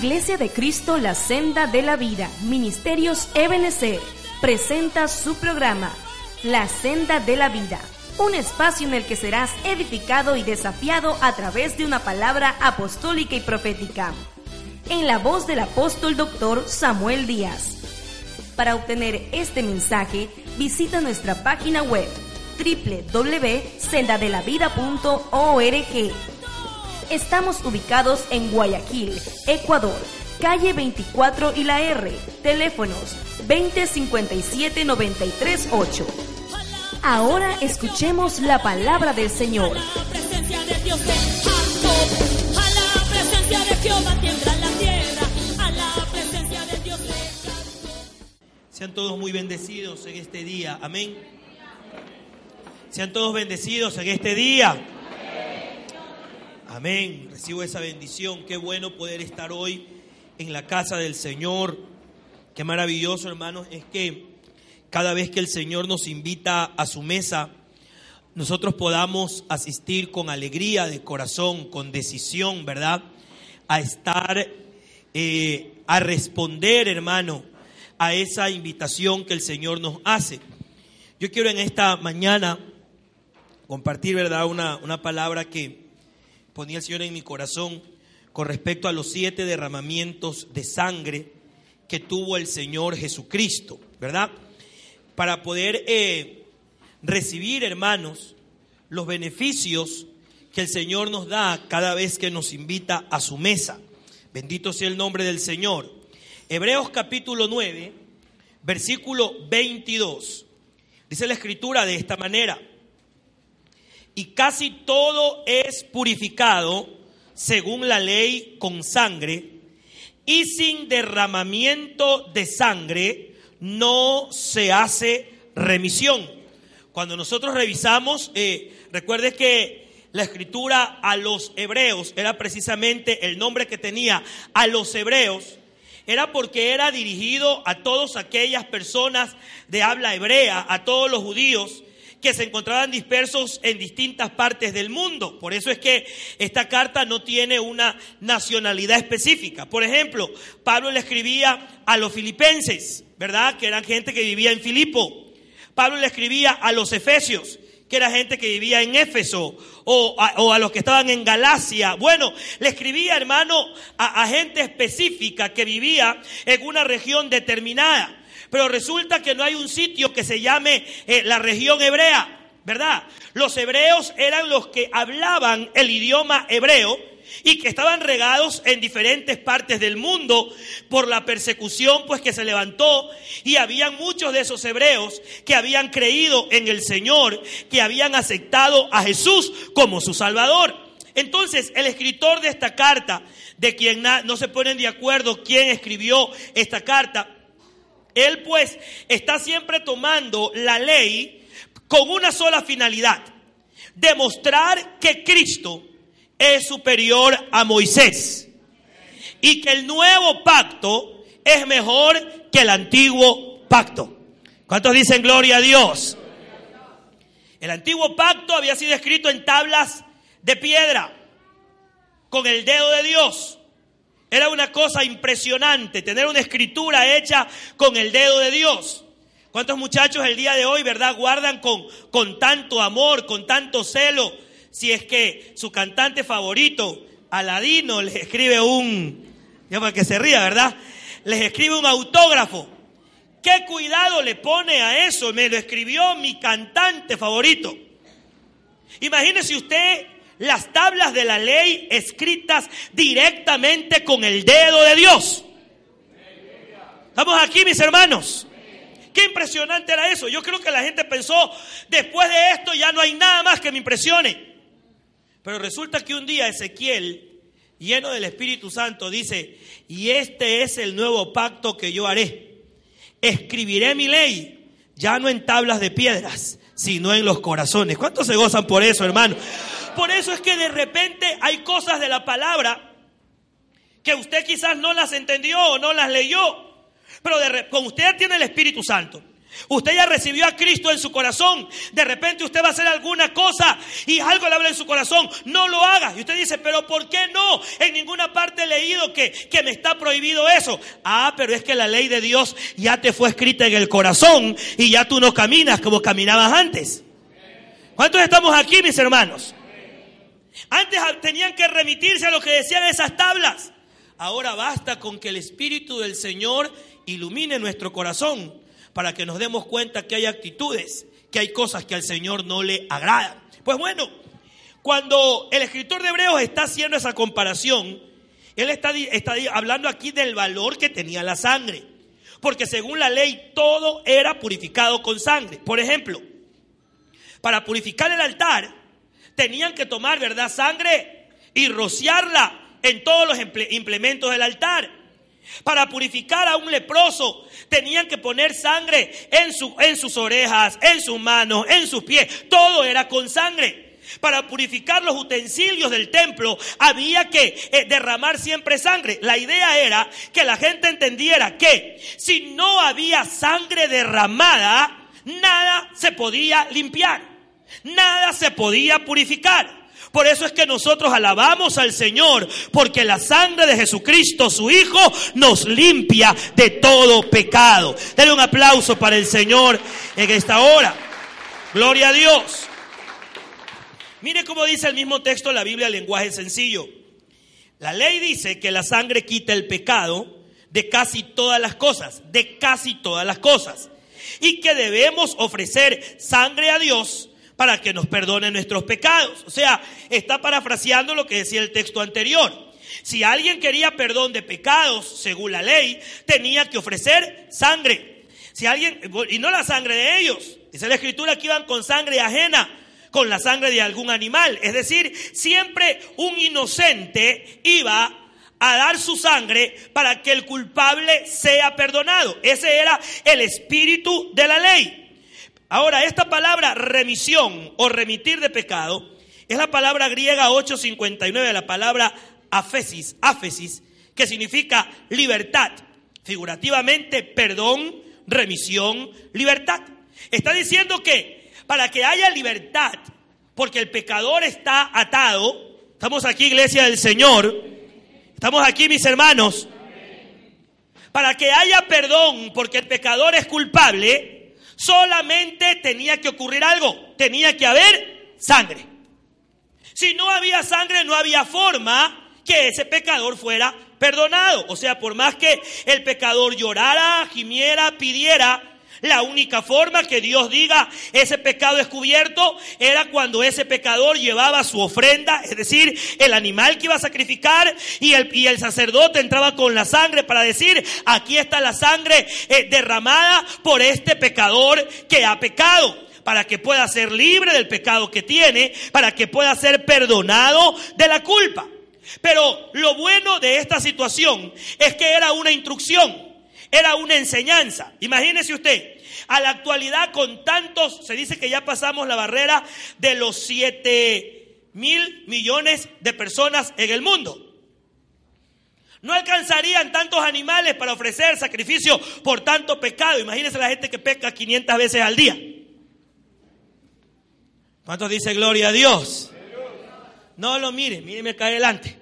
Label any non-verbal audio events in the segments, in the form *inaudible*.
Iglesia de Cristo, la senda de la vida. Ministerios Ebenecer presenta su programa, La senda de la vida. Un espacio en el que serás edificado y desafiado a través de una palabra apostólica y profética. En la voz del apóstol doctor Samuel Díaz. Para obtener este mensaje, visita nuestra página web www.sendadelavida.org. Estamos ubicados en Guayaquil, Ecuador, calle 24 y la R, teléfonos 2057-938. Ahora escuchemos la palabra del Señor. A la presencia de Dios de Jacob. A la presencia de Jehová tiembla la tierra. A la presencia de Dios de Jacob. Sean todos muy bendecidos en este día. Amén. Sean todos bendecidos en este día. Amén. Recibo esa bendición. Qué bueno poder estar hoy en la casa del Señor. Qué maravilloso, hermanos, es que cada vez que el Señor nos invita a su mesa, nosotros podamos asistir con alegría de corazón, con decisión, ¿verdad? A estar, eh, a responder, hermano, a esa invitación que el Señor nos hace. Yo quiero en esta mañana compartir, ¿verdad? Una, una palabra que ponía el Señor en mi corazón con respecto a los siete derramamientos de sangre que tuvo el Señor Jesucristo, ¿verdad? Para poder eh, recibir, hermanos, los beneficios que el Señor nos da cada vez que nos invita a su mesa. Bendito sea el nombre del Señor. Hebreos capítulo 9, versículo 22. Dice la escritura de esta manera. Y casi todo es purificado según la ley con sangre, y sin derramamiento de sangre no se hace remisión. Cuando nosotros revisamos, eh, recuerde que la escritura a los hebreos era precisamente el nombre que tenía a los hebreos, era porque era dirigido a todas aquellas personas de habla hebrea, a todos los judíos que se encontraban dispersos en distintas partes del mundo. Por eso es que esta carta no tiene una nacionalidad específica. Por ejemplo, Pablo le escribía a los filipenses, ¿verdad? Que eran gente que vivía en Filipo. Pablo le escribía a los efesios, que era gente que vivía en Éfeso, o a, o a los que estaban en Galacia. Bueno, le escribía, hermano, a, a gente específica que vivía en una región determinada. Pero resulta que no hay un sitio que se llame eh, la región hebrea, ¿verdad? Los hebreos eran los que hablaban el idioma hebreo y que estaban regados en diferentes partes del mundo por la persecución pues que se levantó y habían muchos de esos hebreos que habían creído en el Señor, que habían aceptado a Jesús como su Salvador. Entonces, el escritor de esta carta, de quien no se ponen de acuerdo quién escribió esta carta, él pues está siempre tomando la ley con una sola finalidad, demostrar que Cristo es superior a Moisés y que el nuevo pacto es mejor que el antiguo pacto. ¿Cuántos dicen gloria a Dios? El antiguo pacto había sido escrito en tablas de piedra con el dedo de Dios. Era una cosa impresionante tener una escritura hecha con el dedo de Dios. ¿Cuántos muchachos el día de hoy, verdad, guardan con, con tanto amor, con tanto celo? Si es que su cantante favorito, Aladino, les escribe un, ya para que se ría, ¿verdad? Les escribe un autógrafo. ¿Qué cuidado le pone a eso? Me lo escribió mi cantante favorito. Imagínese usted las tablas de la ley escritas directamente con el dedo de Dios. Estamos aquí, mis hermanos. Qué impresionante era eso. Yo creo que la gente pensó, después de esto ya no hay nada más que me impresione. Pero resulta que un día Ezequiel, lleno del Espíritu Santo, dice, y este es el nuevo pacto que yo haré. Escribiré mi ley, ya no en tablas de piedras, sino en los corazones. ¿Cuántos se gozan por eso, hermano? Por eso es que de repente hay cosas de la palabra que usted quizás no las entendió o no las leyó, pero con usted tiene el Espíritu Santo. Usted ya recibió a Cristo en su corazón. De repente usted va a hacer alguna cosa y algo le habla en su corazón. No lo haga. Y usted dice, pero ¿por qué no? En ninguna parte he leído que, que me está prohibido eso. Ah, pero es que la ley de Dios ya te fue escrita en el corazón y ya tú no caminas como caminabas antes. ¿Cuántos estamos aquí, mis hermanos? Antes tenían que remitirse a lo que decían esas tablas. Ahora basta con que el Espíritu del Señor ilumine nuestro corazón para que nos demos cuenta que hay actitudes, que hay cosas que al Señor no le agradan. Pues bueno, cuando el escritor de Hebreos está haciendo esa comparación, él está, está hablando aquí del valor que tenía la sangre. Porque según la ley todo era purificado con sangre. Por ejemplo, para purificar el altar, tenían que tomar, ¿verdad?, sangre y rociarla en todos los implementos del altar. Para purificar a un leproso, tenían que poner sangre en, su- en sus orejas, en sus manos, en sus pies. Todo era con sangre. Para purificar los utensilios del templo había que eh, derramar siempre sangre. La idea era que la gente entendiera que si no había sangre derramada, nada se podía limpiar. Nada se podía purificar. Por eso es que nosotros alabamos al Señor, porque la sangre de Jesucristo, su Hijo, nos limpia de todo pecado. Denle un aplauso para el Señor en esta hora. Gloria a Dios. Mire cómo dice el mismo texto de la Biblia en lenguaje sencillo. La ley dice que la sangre quita el pecado de casi todas las cosas, de casi todas las cosas. Y que debemos ofrecer sangre a Dios para que nos perdone nuestros pecados. O sea, está parafraseando lo que decía el texto anterior. Si alguien quería perdón de pecados, según la ley, tenía que ofrecer sangre. Si alguien, y no la sangre de ellos, dice la escritura que iban con sangre ajena, con la sangre de algún animal. Es decir, siempre un inocente iba a dar su sangre para que el culpable sea perdonado. Ese era el espíritu de la ley. Ahora, esta palabra remisión o remitir de pecado es la palabra griega 859, la palabra afesis, afesis, que significa libertad. Figurativamente, perdón, remisión, libertad. Está diciendo que para que haya libertad, porque el pecador está atado, estamos aquí, iglesia del Señor, estamos aquí, mis hermanos, para que haya perdón, porque el pecador es culpable, solamente tenía que ocurrir algo, tenía que haber sangre. Si no había sangre, no había forma que ese pecador fuera perdonado. O sea, por más que el pecador llorara, gimiera, pidiera, la única forma que Dios diga ese pecado es cubierto era cuando ese pecador llevaba su ofrenda, es decir, el animal que iba a sacrificar y el, sacerdote entraba con la sangre para decir, aquí está la sangre eh, derramada por este pecador que ha pecado para que pueda ser libre del pecado que tiene, para que pueda ser perdonado de la culpa. Pero lo bueno de esta situación es que era una instrucción, era una enseñanza. Imagínese usted, a la actualidad con tantos, se dice que ya pasamos la barrera de los 7 mil millones de personas en el mundo. No alcanzarían tantos animales para ofrecer sacrificio por tanto pecado. Imagínense la gente que peca 500 veces al día. ¿Cuántos dice gloria a Dios? No lo mire, míreme acá adelante.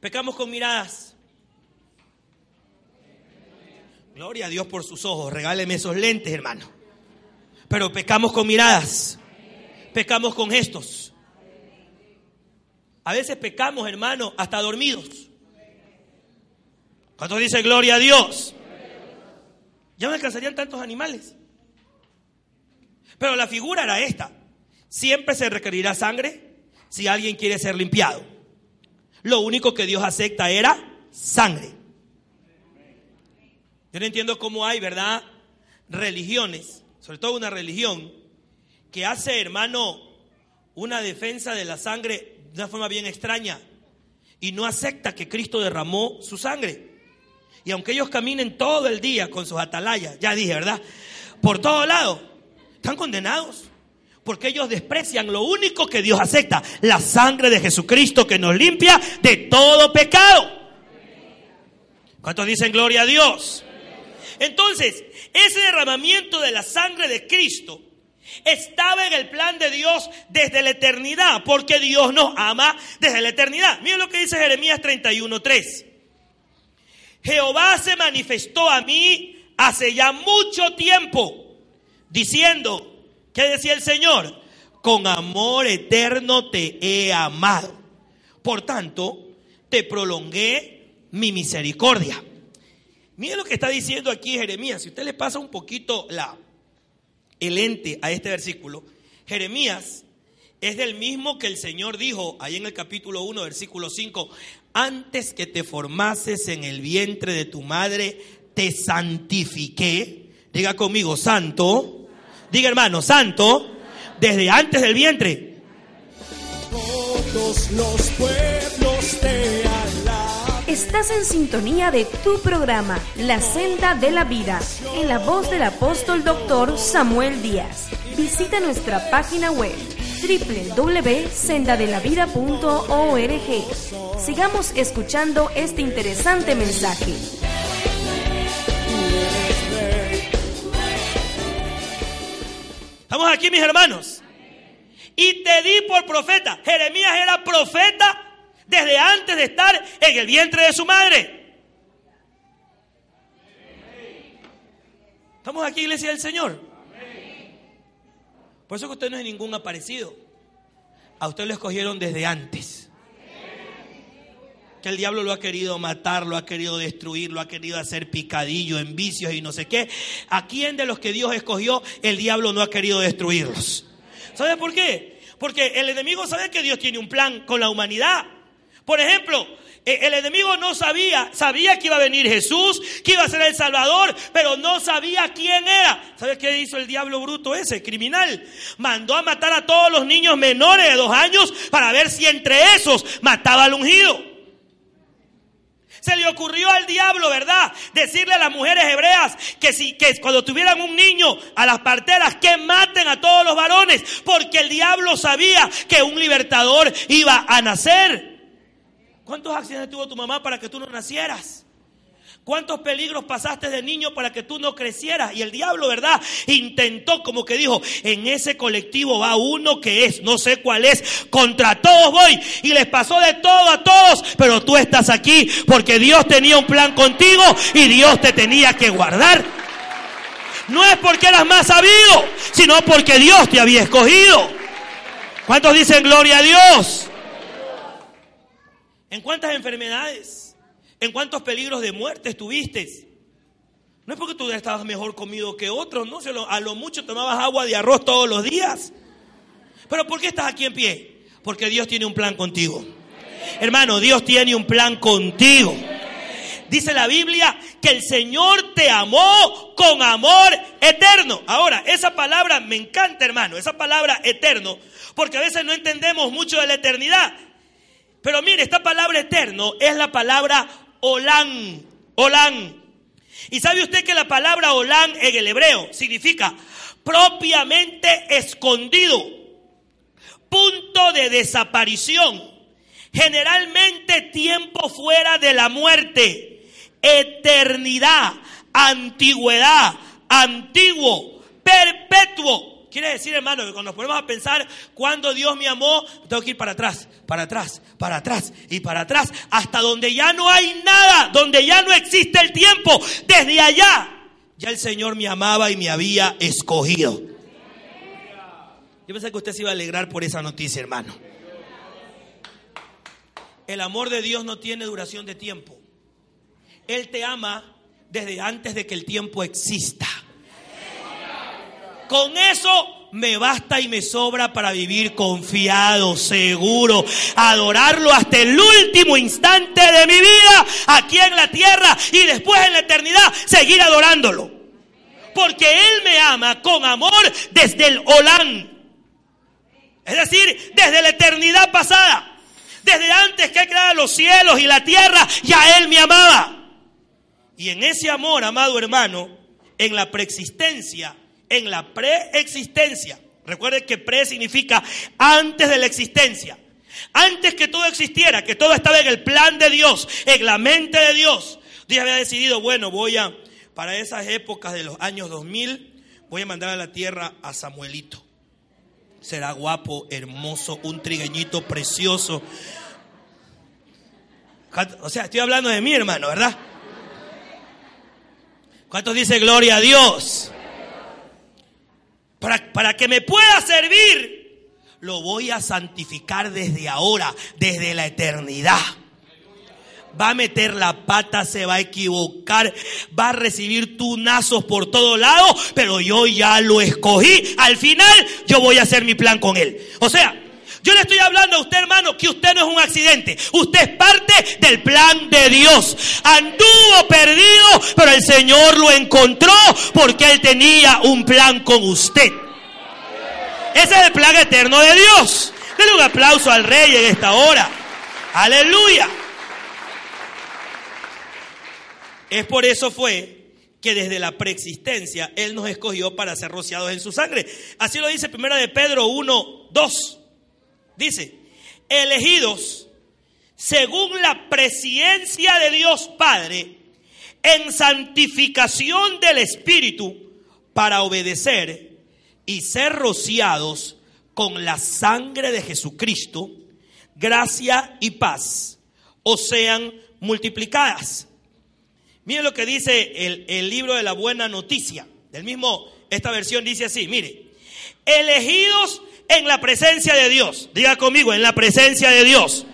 Pecamos con miradas. Gloria a Dios por sus ojos. Regáleme esos lentes, hermano. Pero pecamos con miradas. Pecamos con gestos. A veces pecamos, hermano, hasta dormidos. ¿Cuántos dice gloria a Dios? Ya no alcanzarían tantos animales. Pero la figura era esta. Siempre se requerirá sangre si alguien quiere ser limpiado. Lo único que Dios acepta era sangre. Yo no entiendo cómo hay, ¿verdad? Religiones, sobre todo una religión, que hace, hermano, una defensa de la sangre de una forma bien extraña y no acepta que Cristo derramó su sangre. Y aunque ellos caminen todo el día con sus atalayas, ya dije, ¿verdad? Por todo lado, están condenados. Porque ellos desprecian lo único que Dios acepta, la sangre de Jesucristo que nos limpia de todo pecado. ¿Cuántos dicen gloria a Dios? Entonces, ese derramamiento de la sangre de Cristo estaba en el plan de Dios desde la eternidad, porque Dios nos ama desde la eternidad. Miren lo que dice Jeremías 31:3. Jehová se manifestó a mí hace ya mucho tiempo, diciendo, ¿Qué decía el Señor? Con amor eterno te he amado. Por tanto, te prolongué mi misericordia. Mire lo que está diciendo aquí Jeremías. Si usted le pasa un poquito la, el ente a este versículo, Jeremías es del mismo que el Señor dijo ahí en el capítulo 1, versículo 5, antes que te formases en el vientre de tu madre, te santifiqué. Diga conmigo, santo Diga hermano, santo, desde antes del vientre. Todos los pueblos. Estás en sintonía de tu programa, La Senda de la Vida, en la voz del apóstol doctor Samuel Díaz. Visita nuestra página web www.sendadelavida.org. Sigamos escuchando este interesante mensaje. Estamos aquí, mis hermanos. Y te di por profeta. Jeremías era profeta desde antes de estar en el vientre de su madre. Estamos aquí, iglesia del Señor. Por eso que usted no es ningún aparecido. A usted lo escogieron desde antes que el diablo lo ha querido matar, lo ha querido destruir, lo ha querido hacer picadillo en vicios y no sé qué. ¿A quién de los que Dios escogió el diablo no ha querido destruirlos? ¿Sabe por qué? Porque el enemigo sabe que Dios tiene un plan con la humanidad. Por ejemplo, e, el enemigo no sabía, sabía que iba a venir Jesús, que iba a ser el Salvador, pero no sabía quién era. ¿Sabes qué hizo el diablo bruto ese, criminal? Mandó a matar a todos los niños menores de dos años para ver si entre esos mataba al ungido. Se le ocurrió al diablo, ¿verdad? Decirle a las mujeres hebreas que si que cuando tuvieran un niño a las parteras que maten a todos los varones, porque el diablo sabía que un libertador iba a nacer. ¿Cuántos accidentes tuvo tu mamá para que tú no nacieras? ¿Cuántos peligros pasaste de niño para que tú no crecieras? Y el diablo, ¿verdad? Intentó como que dijo, en ese colectivo va uno que es, no sé cuál es, contra todos voy. Y les pasó de todo a todos, pero tú estás aquí porque Dios tenía un plan contigo y Dios te tenía que guardar. No es porque eras más sabido, sino porque Dios te había escogido. ¿Cuántos dicen gloria a Dios? ¿En cuántas enfermedades? ¿En cuántos peligros de muerte estuviste? No es porque tú estabas mejor comido que otros, no, a lo mucho tomabas agua de arroz todos los días. Pero ¿por qué estás aquí en pie? Porque Dios tiene un plan contigo. Hermano, Dios tiene un plan contigo. Dice la Biblia que el Señor te amó con amor eterno. Ahora, esa palabra me encanta, hermano, esa palabra eterno, porque a veces no entendemos mucho de la eternidad. Pero mire, esta palabra eterno es la palabra Olán. Olán. Y sabe usted que la palabra Olán en el hebreo significa propiamente escondido, punto de desaparición, generalmente tiempo fuera de la muerte, eternidad, antigüedad, antiguo, perpetuo. Quiere decir, hermano, que cuando nos ponemos a pensar cuando Dios me amó, tengo que ir para atrás, para atrás, para atrás y para atrás, hasta donde ya no hay nada, donde ya no existe el tiempo. Desde allá, ya el Señor me amaba y me había escogido. Yo pensé que usted se iba a alegrar por esa noticia, hermano. El amor de Dios no tiene duración de tiempo. Él te ama desde antes de que el tiempo exista. Con eso me basta y me sobra para vivir confiado, seguro, adorarlo hasta el último instante de mi vida aquí en la tierra y después en la eternidad seguir adorándolo. Porque Él me ama con amor desde el Olán. Es decir, desde la eternidad pasada. Desde antes que creara los cielos y la tierra, ya Él me amaba. Y en ese amor, amado hermano, en la preexistencia, en la preexistencia, recuerde que pre significa antes de la existencia. Antes que todo existiera, que todo estaba en el plan de Dios, en la mente de Dios. Dios había decidido, bueno, voy a, para esas épocas de los años 2000, voy a mandar a la tierra a Samuelito. Será guapo, hermoso, un trigueñito precioso. O sea, estoy hablando de mí, hermano, ¿verdad? ¿Cuántos dice gloria a Dios? Para, para que me pueda servir, lo voy a santificar desde ahora, desde la eternidad va a meter la pata, se va a equivocar, va a recibir tunazos por todo lado, pero yo ya lo escogí. Al final yo voy a hacer mi plan con él. O sea, yo le estoy hablando a usted, hermano, que usted no es un accidente. Usted es parte del plan de Dios. Anduvo perdido, pero el Señor lo encontró porque Él tenía un plan con usted. Ese es el plan eterno de Dios. Denle un aplauso al Rey en esta hora. Aleluya. Es por eso fue que desde la preexistencia Él nos escogió para ser rociados en su sangre. Así lo dice primera de Pedro 1, 2. Dice, elegidos según la presencia de Dios Padre en santificación del Espíritu para obedecer y ser rociados con la sangre de Jesucristo, gracia y paz os sean multiplicadas. Miren lo que dice el, el libro de la buena noticia. Del mismo, esta versión dice así, mire, elegidos en la presencia de Dios. Diga conmigo, en la presencia de Dios.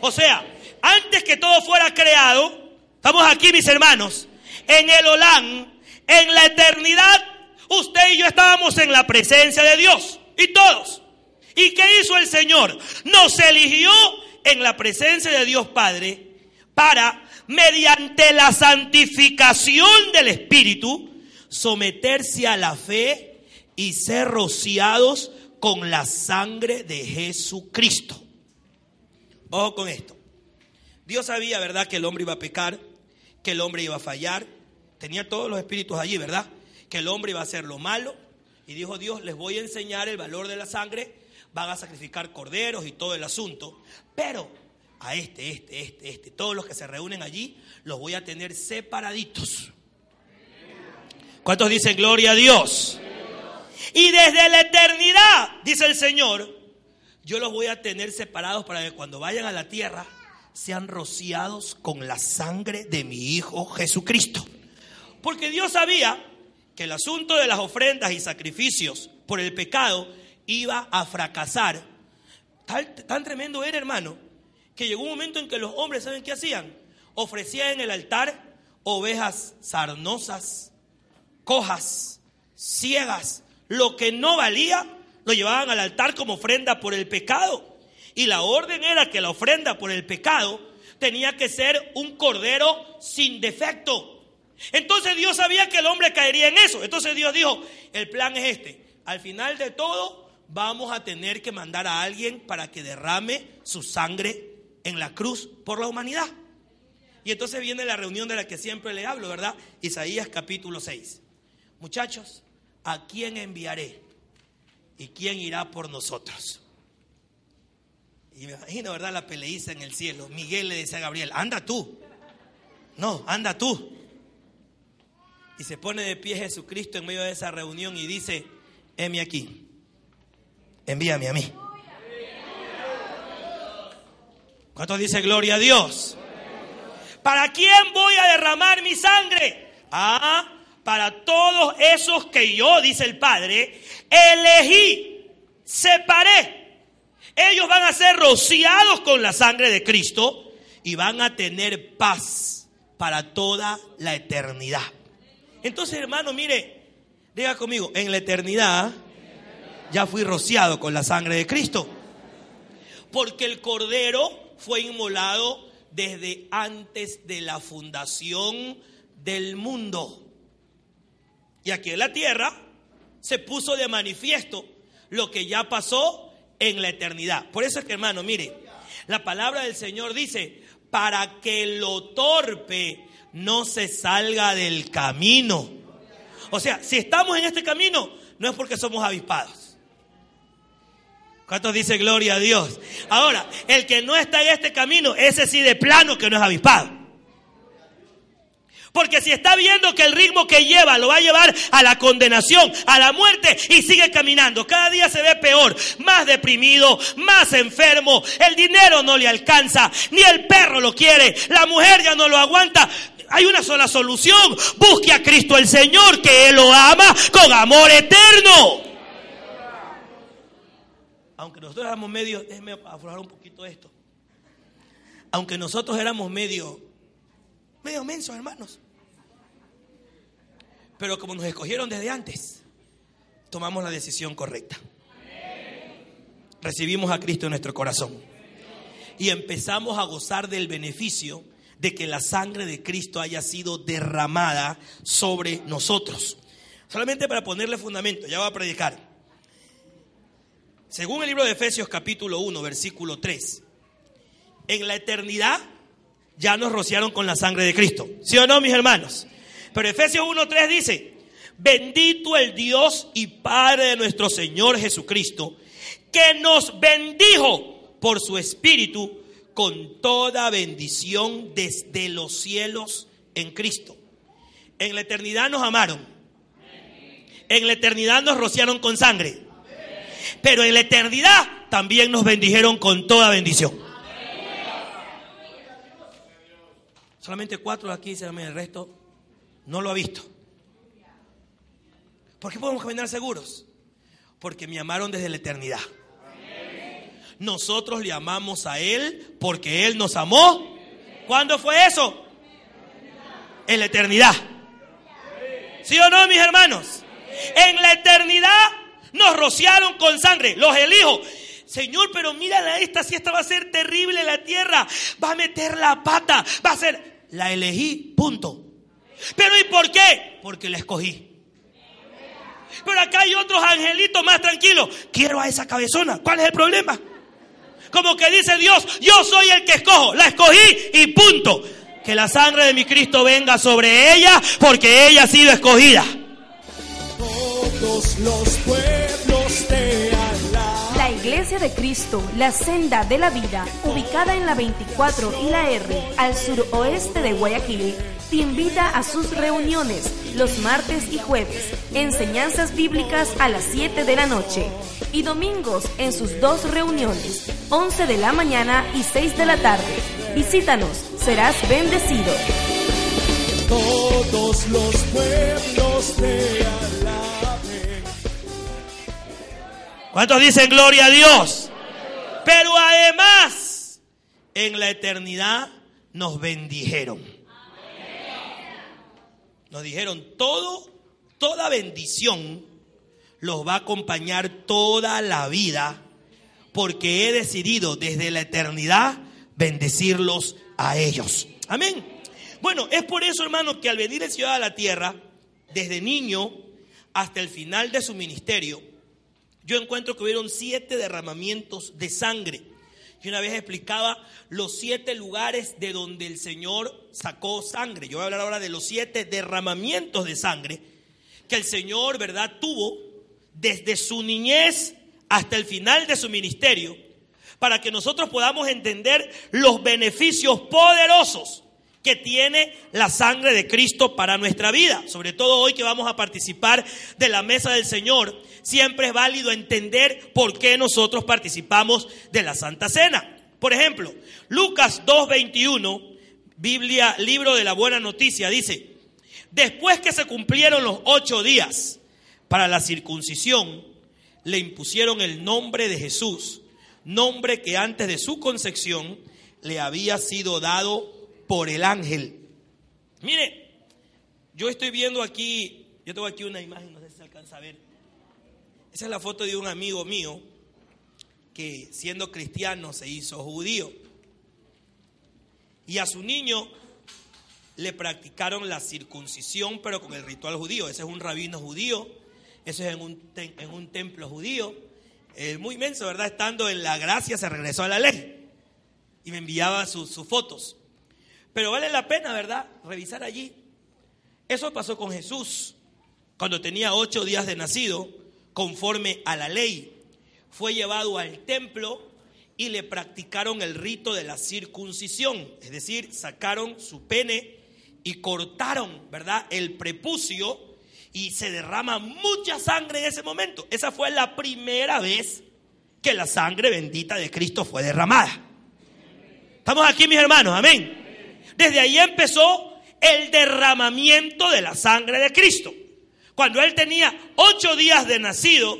O sea, antes que todo fuera creado, estamos aquí mis hermanos, en el Olán, en la eternidad, usted y yo estábamos en la presencia de Dios. Y todos. ¿Y qué hizo el Señor? Nos eligió en la presencia de Dios Padre para mediante la santificación del Espíritu, someterse a la fe y ser rociados con la sangre de Jesucristo. Ojo con esto. Dios sabía, ¿verdad?, que el hombre iba a pecar, que el hombre iba a fallar. Tenía todos los espíritus allí, ¿verdad? Que el hombre iba a hacer lo malo. Y dijo Dios, les voy a enseñar el valor de la sangre. Van a sacrificar corderos y todo el asunto. Pero a este, este, este, este, todos los que se reúnen allí, los voy a tener separaditos. ¿Cuántos dicen gloria a Dios? Y desde la eternidad, dice el Señor, yo los voy a tener separados para que cuando vayan a la tierra sean rociados con la sangre de mi Hijo Jesucristo. Porque Dios sabía que el asunto de las ofrendas y sacrificios por el pecado iba a fracasar. Tan, tremendo era, hermano, que llegó un momento en que los hombres, ¿saben qué hacían? Ofrecían en el altar ovejas sarnosas, cojas, ciegas, lo que no valía, lo llevaban al altar como ofrenda por el pecado. Y la orden era que la ofrenda por el pecado tenía que ser un cordero sin defecto. Entonces Dios sabía que el hombre caería en eso. Entonces Dios dijo, el plan es este. Al final de todo, vamos a tener que mandar a alguien para que derrame su sangre en la cruz por la humanidad. Y entonces viene la reunión de la que siempre le hablo, ¿verdad? Isaías capítulo 6. Muchachos, ¿a quién enviaré? ¿Y quién irá por nosotros? Y me imagino, ¿verdad? La peleiza en el cielo. Miguel le dice a Gabriel, anda tú. No, anda tú. Y se pone de pie Jesucristo en medio de esa reunión y dice, heme aquí, envíame a mí. ¿Cuántos dice gloria a Dios? ¿Para quién voy a derramar mi sangre? Ah, para todos esos que yo, dice el Padre, elegí, separé. Ellos van a ser rociados con la sangre de Cristo y van a tener paz para toda la eternidad. Entonces, hermano, mire, diga conmigo, en la eternidad ya fui rociado con la sangre de Cristo. Porque el Cordero fue inmolado desde antes de la fundación del mundo. Y aquí en la tierra se puso de manifiesto lo que ya pasó en la eternidad. Por eso es que, hermano, mire, la palabra del Señor dice, para que lo torpe no se salga del camino. O sea, si estamos en este camino, no es porque somos avispados. ¿Cuántos dice gloria a Dios? Ahora, el que no está en este camino, ese sí de plano que no es avispado. Porque si está viendo que el ritmo que lleva lo va a llevar a la condenación, a la muerte y sigue caminando, cada día se ve peor, más deprimido, más enfermo, el dinero no le alcanza, ni el perro lo quiere, la mujer ya no lo aguanta. Hay una sola solución, busque a Cristo el Señor, que Él lo ama con amor eterno. Aunque nosotros éramos medio, déjeme aflojar un poquito esto. Aunque nosotros éramos medio, medio mensos, hermanos. Pero como nos escogieron desde antes, tomamos la decisión correcta. Recibimos a Cristo en nuestro corazón. Y empezamos a gozar del beneficio de que la sangre de Cristo haya sido derramada sobre nosotros. Solamente para ponerle fundamento, ya voy a predicar. Según el libro de Efesios capítulo 1, versículo 3, en la eternidad ya nos rociaron con la sangre de Cristo. ¿Sí o no, mis hermanos? Pero Efesios 1.3 dice, bendito el Dios y Padre de nuestro Señor Jesucristo, que nos bendijo por su Espíritu con toda bendición desde los cielos en Cristo. En la eternidad nos amaron. En la eternidad nos rociaron con sangre. Pero en la eternidad también nos bendijeron con toda bendición. Solamente cuatro aquí, se el resto no lo ha visto. ¿Por qué podemos caminar seguros? Porque me amaron desde la eternidad. Nosotros le amamos a Él porque Él nos amó. ¿Cuándo fue eso? En la eternidad. ¿Sí o no, mis hermanos? En la eternidad nos rociaron con sangre. Los elijo. Señor, pero mírala esta, si esta va a ser terrible la tierra, va a meter la pata, va a ser, la elegí, punto. Pero ¿y por qué? Porque la escogí. Pero acá hay otros angelitos más tranquilos. Quiero a esa cabezona. ¿Cuál es el problema? Como que dice Dios, yo soy el que escojo. La escogí y punto. Que la sangre de mi Cristo venga sobre ella porque ella ha sido escogida. Todos los pueblos te La Iglesia de Cristo, la senda de la vida, ubicada en la 24 y la R, al suroeste de Guayaquil, te invita a sus reuniones los martes y jueves, enseñanzas bíblicas a las 7 de la noche y domingos en sus dos reuniones, 11 de la mañana y 6 de la tarde. Visítanos, serás bendecido. Todos los pueblos te alaben. ¿Cuántos dicen gloria a Dios? Pero además, en la eternidad nos bendijeron. Nos dijeron, todo, toda bendición los va a acompañar toda la vida, porque he decidido desde la eternidad bendecirlos a ellos. Amén. Bueno, es por eso, hermano, que al venir el ciudad a la tierra, desde niño hasta el final de su ministerio, yo encuentro que hubieron siete derramamientos de sangre. Y una vez explicaba los siete lugares de donde el Señor sacó sangre. Yo voy a hablar ahora de los siete derramamientos de sangre que el Señor, ¿verdad?, tuvo desde su niñez hasta el final de su ministerio, para que nosotros podamos entender los beneficios poderosos que tiene la sangre de Cristo para nuestra vida. Sobre todo hoy que vamos a participar de la mesa del Señor, siempre es válido entender por qué nosotros participamos de la Santa Cena. Por ejemplo, Lucas 2.21, Biblia, libro de la buena noticia, dice, después que se cumplieron los ocho días para la circuncisión, le impusieron el nombre de Jesús, nombre que antes de su concepción le había sido dado por el ángel. Mire, yo estoy viendo aquí, yo tengo aquí una imagen, no sé si se alcanza a ver. Esa es la foto de un amigo mío que siendo cristiano se hizo judío. Y a su niño le practicaron la circuncisión, pero con el ritual judío. Ese es un rabino judío, ese es en un, en un templo judío. eh, muy inmenso, ¿verdad? Estando en la gracia se regresó a la ley y me enviaba sus fotos. Pero vale la pena, ¿verdad? Revisar allí. Eso pasó con Jesús cuando tenía ocho días de nacido, conforme a la ley. Fue llevado al templo y le practicaron el rito de la circuncisión, es decir, sacaron su pene y cortaron, ¿verdad? El prepucio y se derrama mucha sangre en ese momento. Esa fue la primera vez que la sangre bendita de Cristo fue derramada. Estamos aquí, mis hermanos, amén. Desde ahí empezó el derramamiento de la sangre de Cristo. Cuando él tenía ocho días de nacido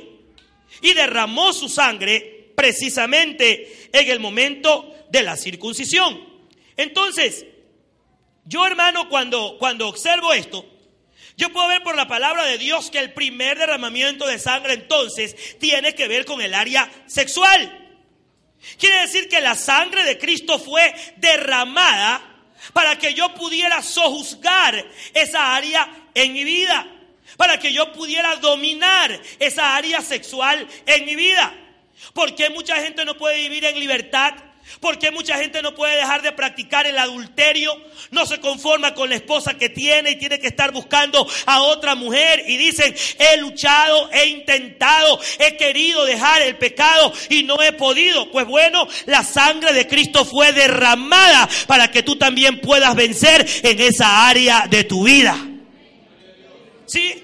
y derramó su sangre precisamente en el momento de la circuncisión. Entonces, yo hermano, cuando, cuando observo esto, yo puedo ver por la palabra de Dios que el primer derramamiento de sangre entonces tiene que ver con el área sexual. Quiere decir que la sangre de Cristo fue derramada para que yo pudiera sojuzgar esa área en mi vida, para que yo pudiera dominar esa área sexual en mi vida. ¿Por qué mucha gente no puede vivir en libertad? ¿Por qué mucha gente no puede dejar de practicar el adulterio? No se conforma con la esposa que tiene y tiene que estar buscando a otra mujer. Y dicen, he luchado, he intentado, he querido dejar el pecado y no he podido. Pues bueno, la sangre de Cristo fue derramada para que tú también puedas vencer en esa área de tu vida. ¿Sí?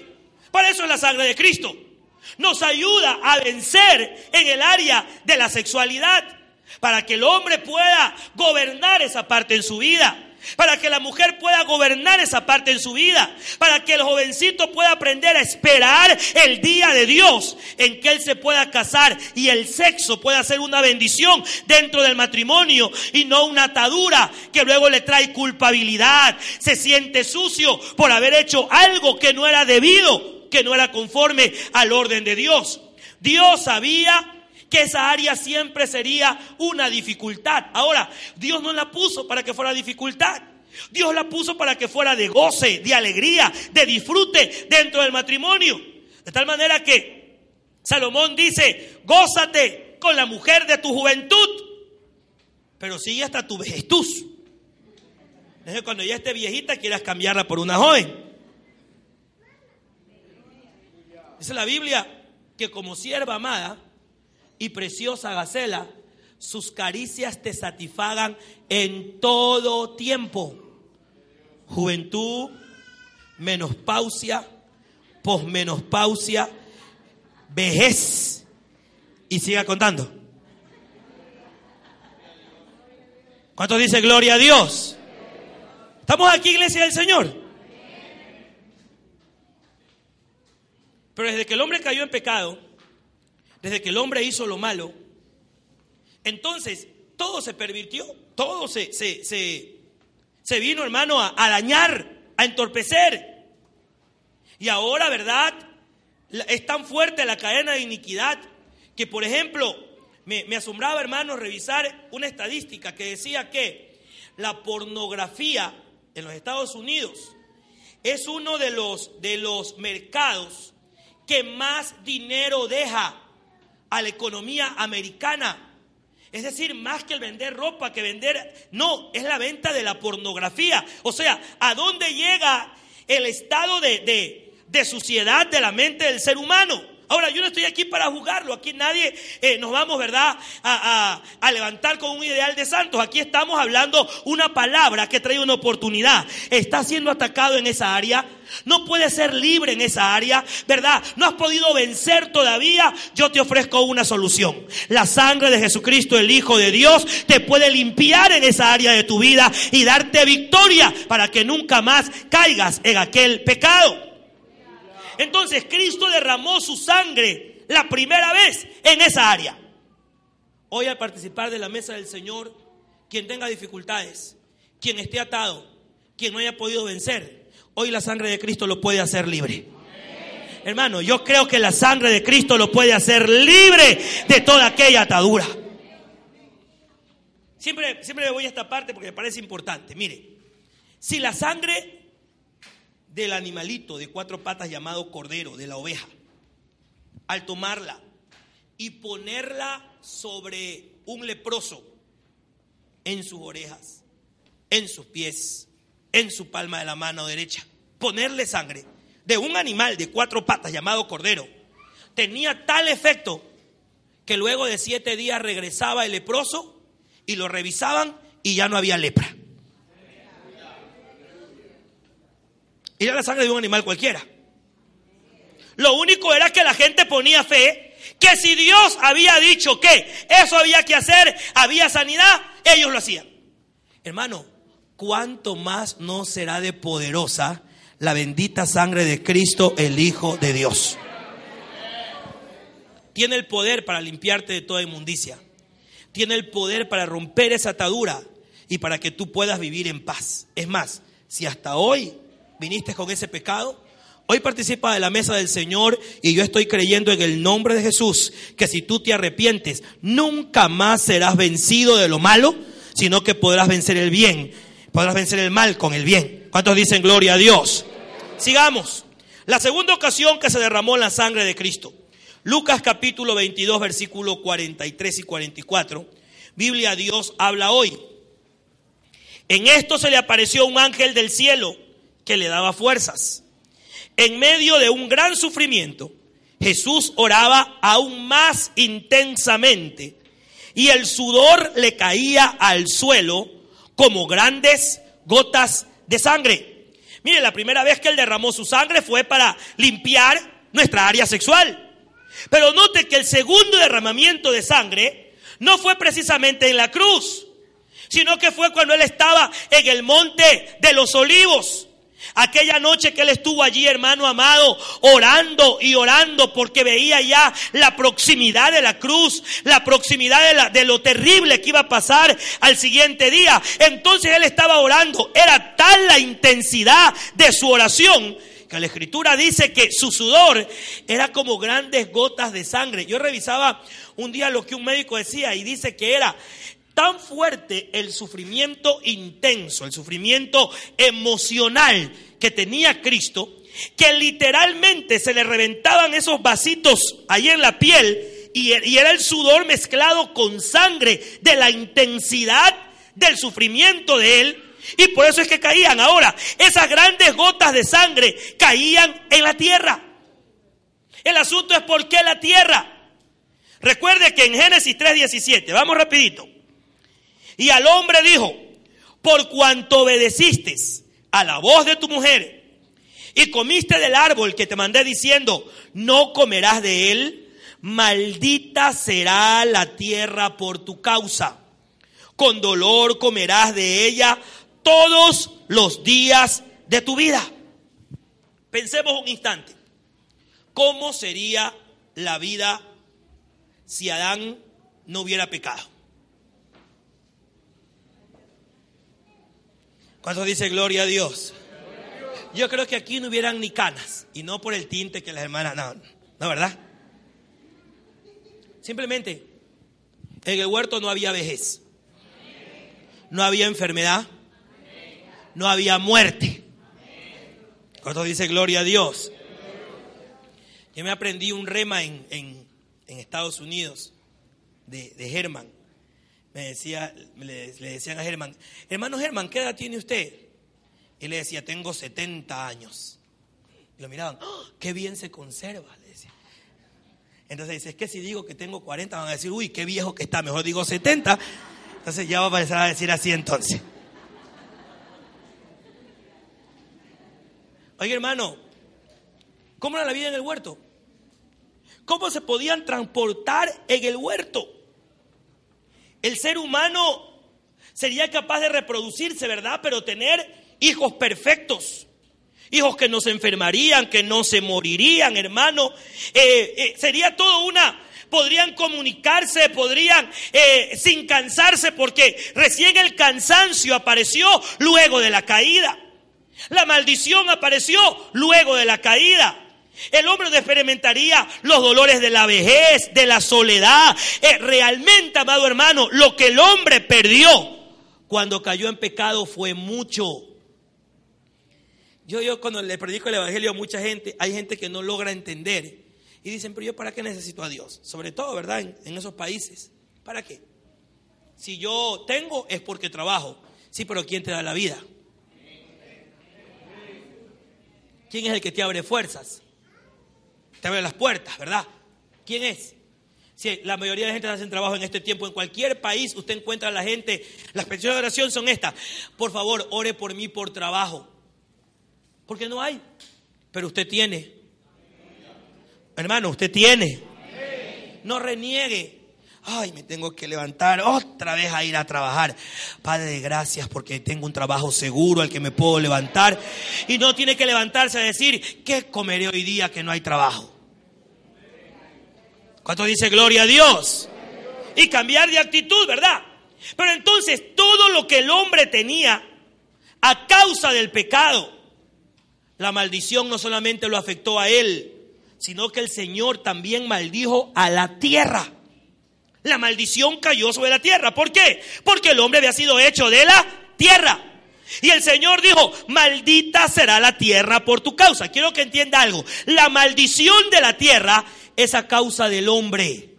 Para eso es la sangre de Cristo. Nos ayuda a vencer en el área de la sexualidad para que el hombre pueda gobernar esa parte en su vida, para que la mujer pueda gobernar esa parte en su vida, para que el jovencito pueda aprender a esperar el día de Dios en que él se pueda casar y el sexo pueda ser una bendición dentro del matrimonio y no una atadura que luego le trae culpabilidad, se siente sucio por haber hecho algo que no era debido, que no era conforme al orden de Dios. Dios sabía que esa área siempre sería una dificultad. Ahora, Dios no la puso para que fuera dificultad. Dios la puso para que fuera de goce, de alegría, de disfrute dentro del matrimonio. De tal manera que Salomón dice, gózate con la mujer de tu juventud, pero sigue hasta tu vejez. Es cuando ya esté viejita quieras cambiarla por una joven. Dice la Biblia que como sierva amada, y preciosa Gacela, sus caricias te satisfagan en todo tiempo. Juventud, menopausia, posmenopausia, vejez. Y siga contando. ¿Cuántos dice gloria a Dios? ¿Estamos aquí, iglesia del Señor? Pero desde que el hombre cayó en pecado, desde que el hombre hizo lo malo, entonces todo se pervirtió, todo se, se, se, vino, hermano, a, a dañar, a entorpecer. Y ahora, ¿verdad? Es tan fuerte la cadena de iniquidad que, por ejemplo, me, me, asombraba, hermano, revisar una estadística que decía que la pornografía en los Estados Unidos es uno de los, de los mercados que más dinero deja a la economía americana. Es decir, más que el vender ropa, que vender, no, es la venta de la pornografía. O sea, ¿a dónde llega el estado de, de, de suciedad de la mente del ser humano? Ahora, yo no estoy aquí para juzgarlo, aquí nadie eh, nos vamos, ¿verdad?, a, a, a, levantar con un ideal de santos. Aquí estamos hablando una palabra que trae una oportunidad. Está siendo atacado en esa área, no puede ser libre en esa área, ¿verdad? No has podido vencer todavía, yo te ofrezco una solución. La sangre de Jesucristo, el Hijo de Dios, te puede limpiar en esa área de tu vida y darte victoria para que nunca más caigas en aquel pecado. Entonces Cristo derramó su sangre la primera vez en esa área. Hoy al participar de la mesa del Señor, quien tenga dificultades, quien esté atado, quien no haya podido vencer, hoy la sangre de Cristo lo puede hacer libre. Hermano, yo creo que la sangre de Cristo lo puede hacer libre de toda aquella atadura. Siempre, siempre voy a esta parte porque me parece importante. Mire, si la sangre del animalito de cuatro patas llamado cordero, de la oveja, al tomarla y ponerla sobre un leproso en sus orejas, en sus pies, en su palma de la mano derecha. Ponerle sangre de un animal de cuatro patas llamado cordero tenía tal efecto que luego de siete días regresaba el leproso y lo revisaban y ya no había lepra. La sangre de un animal cualquiera. Lo único era que la gente ponía fe que si Dios había dicho que eso había que hacer, había sanidad, ellos lo hacían. Hermano, ¿cuánto más no será de poderosa la bendita sangre de Cristo, el Hijo de Dios? Tiene el poder para limpiarte de toda inmundicia. Tiene el poder para romper esa atadura y para que tú puedas vivir en paz. Es más, si hasta hoy viniste con ese pecado, hoy participa de la mesa del Señor y yo estoy creyendo en el nombre de Jesús que si tú te arrepientes, nunca más serás vencido de lo malo, sino que podrás vencer el bien, podrás vencer el mal con el bien. ¿Cuántos dicen gloria a Dios? Sigamos. La segunda ocasión que se derramó la sangre de Cristo. Lucas capítulo 22, versículo 43 y 44. Biblia Dios habla hoy. En esto se le apareció un ángel del cielo que le daba fuerzas. En medio de un gran sufrimiento, Jesús oraba aún más intensamente y el sudor le caía al suelo como grandes gotas de sangre. Mire, la primera vez que él derramó su sangre fue para limpiar nuestra área sexual. Pero note que el segundo derramamiento de sangre no fue precisamente en la cruz, sino que fue cuando él estaba en el monte de los olivos. Aquella noche que él estuvo allí, hermano amado, orando y orando porque veía ya la proximidad de la cruz, la proximidad de, lo terrible que iba a pasar al siguiente día. Entonces él estaba orando. Era tal la intensidad de su oración que la escritura dice que su sudor era como grandes gotas de sangre. Yo revisaba un día lo que un médico decía y dice que era tan fuerte el sufrimiento intenso, el sufrimiento emocional que tenía Cristo, que literalmente se le reventaban esos vasitos ahí en la piel y, y era el sudor mezclado con sangre de la intensidad del sufrimiento de él. Y por eso es que caían. Ahora, esas grandes gotas de sangre caían en la tierra. El asunto es por qué la tierra. Recuerde que en Génesis 3:17, vamos rapidito. Y al hombre dijo, por cuanto obedeciste a la voz de tu mujer y comiste del árbol que te mandé diciendo, no comerás de él, maldita será la tierra por tu causa. Con dolor comerás de ella todos los días de tu vida. Pensemos un instante. ¿Cómo sería la vida si Adán no hubiera pecado? ¿Cuántos dice gloria a Dios? Yo creo que aquí no hubieran ni canas. Y no por el tinte que las hermanas. No, no, ¿verdad? Simplemente, en el huerto no había vejez. No había enfermedad. No había muerte. ¿Cuántos dice gloria a Dios? Yo me aprendí un rema en, en- Estados Unidos de, de Germán. Me decía, le, decían a Germán, hermano Germán, ¿qué edad tiene usted? Y le decía, tengo 70 años. Y lo miraban, "¡Ah! qué bien se conserva, le decía. Entonces dice, es que si digo que tengo 40 van a decir, uy, qué viejo que está, mejor digo 70. Entonces ya va a empezar a decir así entonces. Oiga hermano, ¿cómo era la vida en el huerto? ¿Cómo se podían transportar en el huerto? El ser humano sería capaz de reproducirse, ¿verdad? Pero tener hijos perfectos. Hijos que no se enfermarían, que no se morirían, hermano. Eh, eh, sería todo una... Podrían comunicarse, podrían eh, sin cansarse, porque recién el cansancio apareció luego de la caída. La maldición apareció luego de la caída. El hombre no experimentaría los dolores de la vejez, de la soledad. Eh, realmente, amado hermano, lo que el hombre perdió cuando cayó en pecado fue mucho. Yo, yo cuando le predico el evangelio a mucha gente, hay gente que no logra entender Y dicen, pero yo para qué necesito a Dios? Sobre todo, ¿verdad? En, en esos países. ¿Para qué? Si yo tengo es porque trabajo. Sí, pero ¿quién te da la vida? ¿Quién es el que te abre fuerzas? Te abre las puertas, ¿verdad? ¿Quién es? Si la mayoría de gente hace trabajo en este tiempo, en cualquier país usted encuentra a la gente, las peticiones de oración son estas. Por favor, ore por mí por trabajo. Porque no hay. Pero usted tiene. Hermano, usted tiene. No reniegue. Ay, me tengo que levantar otra vez a ir a trabajar. Padre, gracias porque tengo un trabajo seguro al que me puedo levantar. Y no tiene que levantarse a decir, ¿qué comeré hoy día que no hay trabajo? ¿Cuánto dice gloria a Dios? Y cambiar de actitud, ¿verdad? Pero entonces todo lo que el hombre tenía a causa del pecado, la maldición no solamente lo afectó a él, sino que el Señor también maldijo a la tierra. La maldición cayó sobre la tierra. ¿Por qué? Porque el hombre había sido hecho de la tierra. Y el Señor dijo, maldita será la tierra por tu causa. Quiero que entienda algo. La maldición de la tierra es a causa del hombre.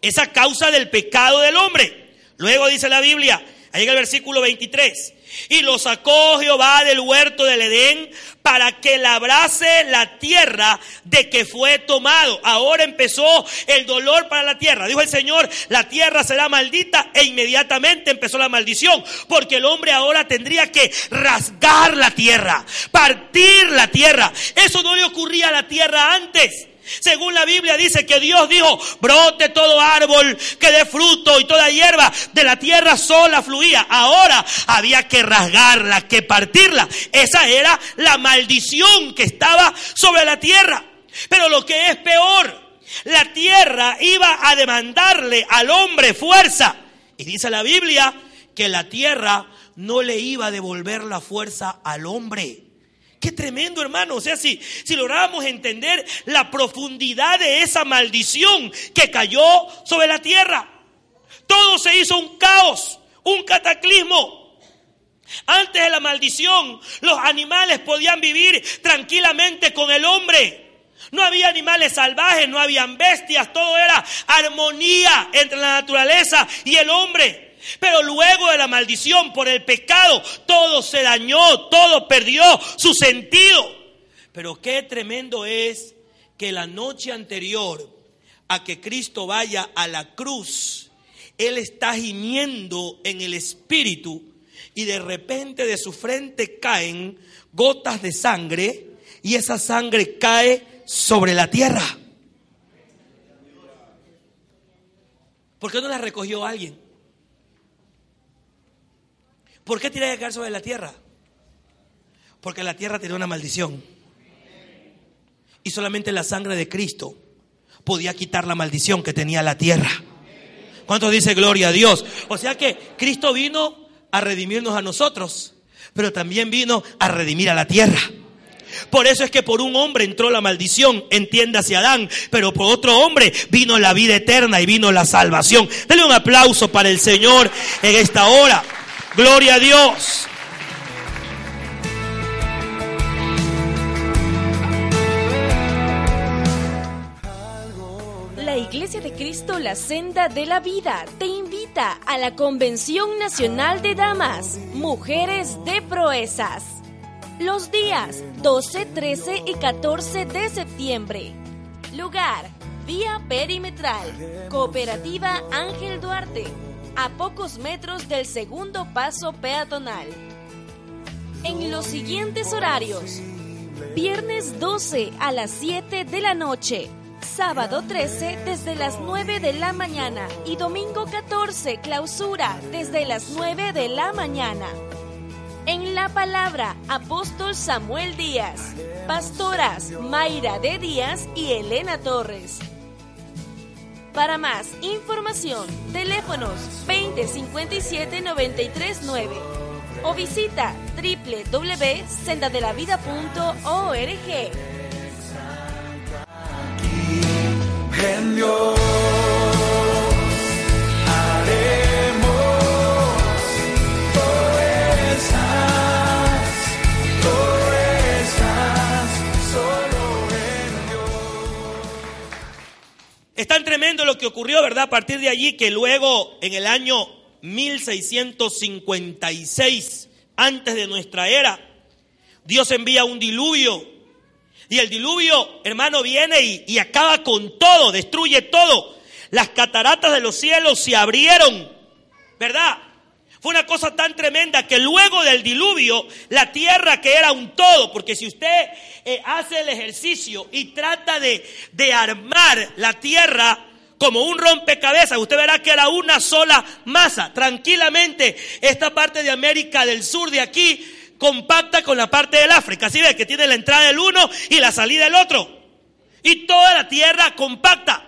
Es a causa del pecado del hombre. Luego dice la Biblia, ahí en el versículo 23, y lo sacó Jehová del huerto del Edén para que labrase la tierra de que fue tomado. Ahora empezó el dolor para la tierra. Dijo el Señor, la tierra será maldita e inmediatamente empezó la maldición. Porque el hombre ahora tendría que rasgar la tierra, partir la tierra. Eso no le ocurría a la tierra antes. Según la Biblia dice que Dios dijo, brote todo árbol que dé fruto y toda hierba de la tierra sola fluía. Ahora había que rasgarla, que partirla. Esa era la maldición que estaba sobre la tierra. Pero lo que es peor, la tierra iba a demandarle al hombre fuerza. Y dice la Biblia que la tierra no le iba a devolver la fuerza al hombre. Qué tremendo, hermano. O sea, si, si lográramos entender la profundidad de esa maldición que cayó sobre la tierra, todo se hizo un caos, un cataclismo. Antes de la maldición, los animales podían vivir tranquilamente con el hombre. No había animales salvajes, no habían bestias, todo era armonía entre la naturaleza y el hombre. Pero luego de la maldición por el pecado, todo se dañó, todo perdió su sentido. Pero qué tremendo es que la noche anterior a que Cristo vaya a la cruz, Él está gimiendo en el espíritu y de repente de su frente caen gotas de sangre y esa sangre cae sobre la tierra. ¿Por qué no la recogió alguien? ¿Por qué tiene que caer sobre la tierra? Porque la tierra tenía una maldición. Y solamente la sangre de Cristo podía quitar la maldición que tenía la tierra. ¿Cuánto dice gloria a Dios? O sea que Cristo vino a redimirnos a nosotros, pero también vino a redimir a la tierra. Por eso es que por un hombre entró la maldición, entiéndase Adán, pero por otro hombre vino la vida eterna y vino la salvación. Dale un aplauso para el Señor en esta hora. Gloria a Dios. La Iglesia de Cristo, la senda de la vida, te invita a la Convención Nacional de Damas, Mujeres de Proezas. Los días 12, 13 y 14 de septiembre. Lugar, Vía Perimetral, Cooperativa Ángel Duarte, a pocos metros del segundo paso peatonal. En los siguientes horarios. Viernes 12 a las 7 de la noche. Sábado 13 desde las 9 de la mañana y domingo 14 clausura desde las 9 de la mañana. En la palabra, apóstol Samuel Díaz, pastoras Mayra de Díaz y Elena Torres. Para más información, teléfonos 2057-939 o visita www.sendadelavida.org. que ocurrió, ¿verdad? A partir de allí, que luego en el año 1656, antes de nuestra era, Dios envía un diluvio. Y el diluvio, hermano, viene y, y acaba con todo, destruye todo. Las cataratas de los cielos se abrieron, ¿verdad? Fue una cosa tan tremenda que luego del diluvio, la tierra que era un todo, porque si usted eh, hace el ejercicio y trata de, de armar la tierra como un rompecabezas, usted verá que era una sola masa. Tranquilamente, esta parte de América del Sur de aquí compacta con la parte del África. Así ve que tiene la entrada del uno y la salida del otro. Y toda la tierra compacta.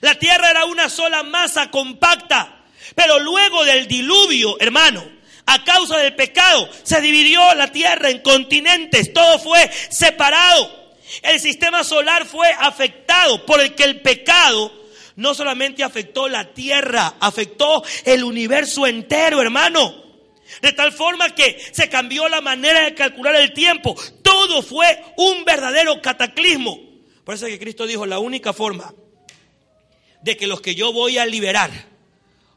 La tierra era una sola masa compacta. Pero luego del diluvio, hermano, a causa del pecado, se dividió la tierra en continentes, todo fue separado. El sistema solar fue afectado por el que el pecado no solamente afectó la tierra, afectó el universo entero, hermano. De tal forma que se cambió la manera de calcular el tiempo. Todo fue un verdadero cataclismo. Por eso es que Cristo dijo, la única forma de que los que yo voy a liberar